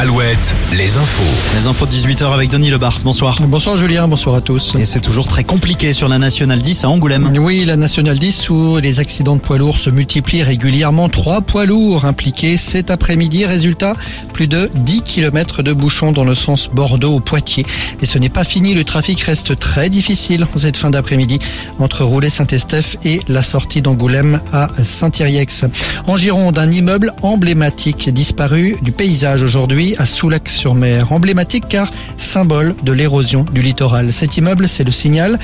Alouette, les infos. Les infos de 18h avec Denis Lebars. Bonsoir. Bonsoir Julien, bonsoir à tous. Et c'est toujours très compliqué sur la Nationale 10 à Angoulême. Oui, la Nationale 10 où les accidents de poids lourds se multiplient régulièrement. Trois poids lourds impliqués cet après-midi. Résultat, plus de 10 km de bouchons dans le sens Bordeaux-Poitiers. Et ce n'est pas fini, le trafic reste très difficile cette fin d'après-midi entre Roulet-Saint-Estèphe et la sortie d'Angoulême à Saint-Iriex. En Gironde, un immeuble emblématique disparu du paysage aujourd'hui à Soulac-sur-Mer. Emblématique car symbole de l'érosion du littoral. Cet immeuble, c'est le signal.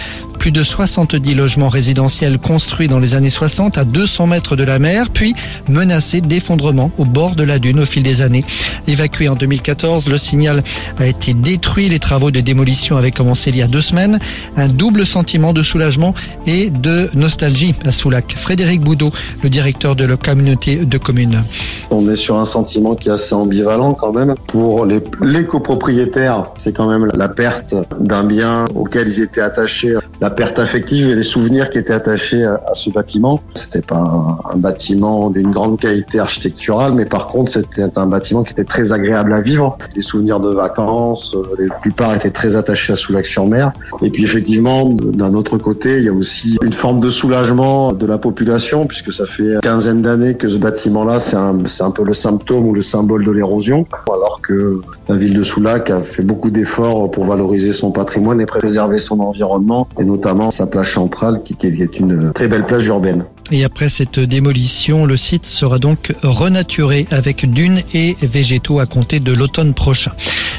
Plus de 70 logements résidentiels construits dans les années 60 à 200 mètres de la mer, puis menacés d'effondrement au bord de la dune au fil des années. Évacué en 2014, le signal a été détruit. Les travaux de démolition avaient commencé il y a deux semaines. Un double sentiment de soulagement et de nostalgie à Soulac. Frédéric Boudot, le directeur de la communauté de communes. On est sur un sentiment qui est assez ambivalent quand même. Pour les, les copropriétaires, c'est quand même la perte d'un bien auquel ils étaient attachés, la perte affective et les souvenirs qui étaient attachés à, ce bâtiment. C'était pas un, bâtiment d'une grande qualité architecturale, mais par contre c'était un bâtiment qui était très agréable à vivre. Les souvenirs de vacances, euh, la plupart étaient très attachés à Soulac-sur-Mer. Et puis effectivement, d'un autre côté, il y a aussi une forme de soulagement de la population, puisque ça fait quinzaine d'années que ce bâtiment-là, c'est un, un peu le symptôme ou le symbole de l'érosion, alors que la ville de Soulac a fait beaucoup d'efforts pour valoriser son patrimoine et préserver son environnement, et notamment sa plage centrale, qui, qui est une très belle plage urbaine. Et après cette démolition, le site sera donc renaturé avec dunes et végétaux à compter de l'automne prochain.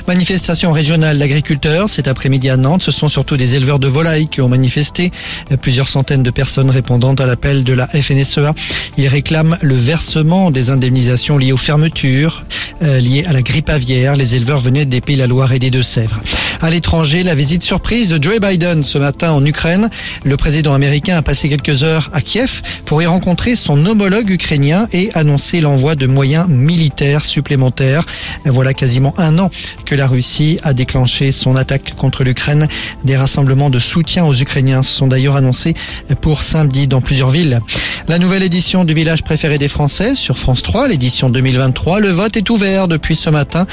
Manifestation régionale d'agriculteurs cet après-midi à Nantes. Ce sont surtout des éleveurs de volailles qui ont manifesté. Plusieurs centaines de personnes répondant à l'appel de la FNSEA. Ils réclament le versement des indemnisations liées aux fermetures, euh, liées à la grippe aviaire. Les éleveurs venaient des Pays de la Loire et des Deux-Sèvres. À l'étranger, la visite surprise de Joe Biden ce matin en Ukraine. Le président américain a passé quelques heures à Kiev pour y rencontrer son homologue ukrainien et annoncer l'envoi de moyens militaires supplémentaires. Voilà quasiment un an que la Russie a déclenché son attaque contre l'Ukraine. Des rassemblements de soutien aux Ukrainiens sont d'ailleurs annoncés pour samedi dans plusieurs villes. La nouvelle édition du village préféré des Français sur France 3, l'édition 2023. Le vote est ouvert depuis ce matin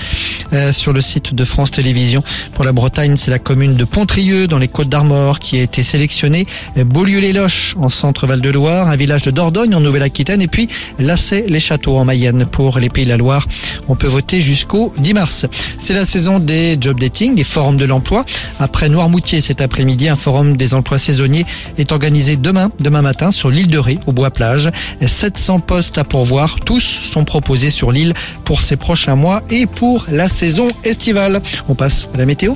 euh, sur le site de France Télévisions. Pour la Bretagne, c'est la commune de Pontrieux dans les Côtes d'Armor qui a été sélectionnée. Beaulieu-les-Loches en centre-Val de Loire, un village de Dordogne en Nouvelle-Aquitaine et puis Lassay-les-Châteaux en Mayenne pour les Pays de la Loire. On peut voter jusqu'au 10 mars. C'est la saison des job dating, des forums de l'emploi. Après Noirmoutier cet après-midi, un forum des emplois saisonniers est organisé demain, demain matin sur l'île de Ré au Bois-Plage. 700 postes à pourvoir, tous sont proposés sur l'île pour ces prochains mois et pour la saison estivale. On passe à la météo.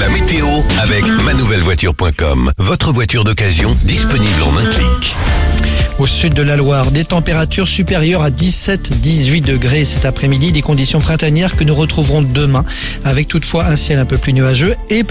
La météo avec manouvellevoiture.com. Votre voiture d'occasion disponible en un clic. Au sud de la Loire, des températures supérieures à 17-18 degrés cet après-midi, des conditions printanières que nous retrouverons demain, avec toutefois un ciel un peu plus nuageux et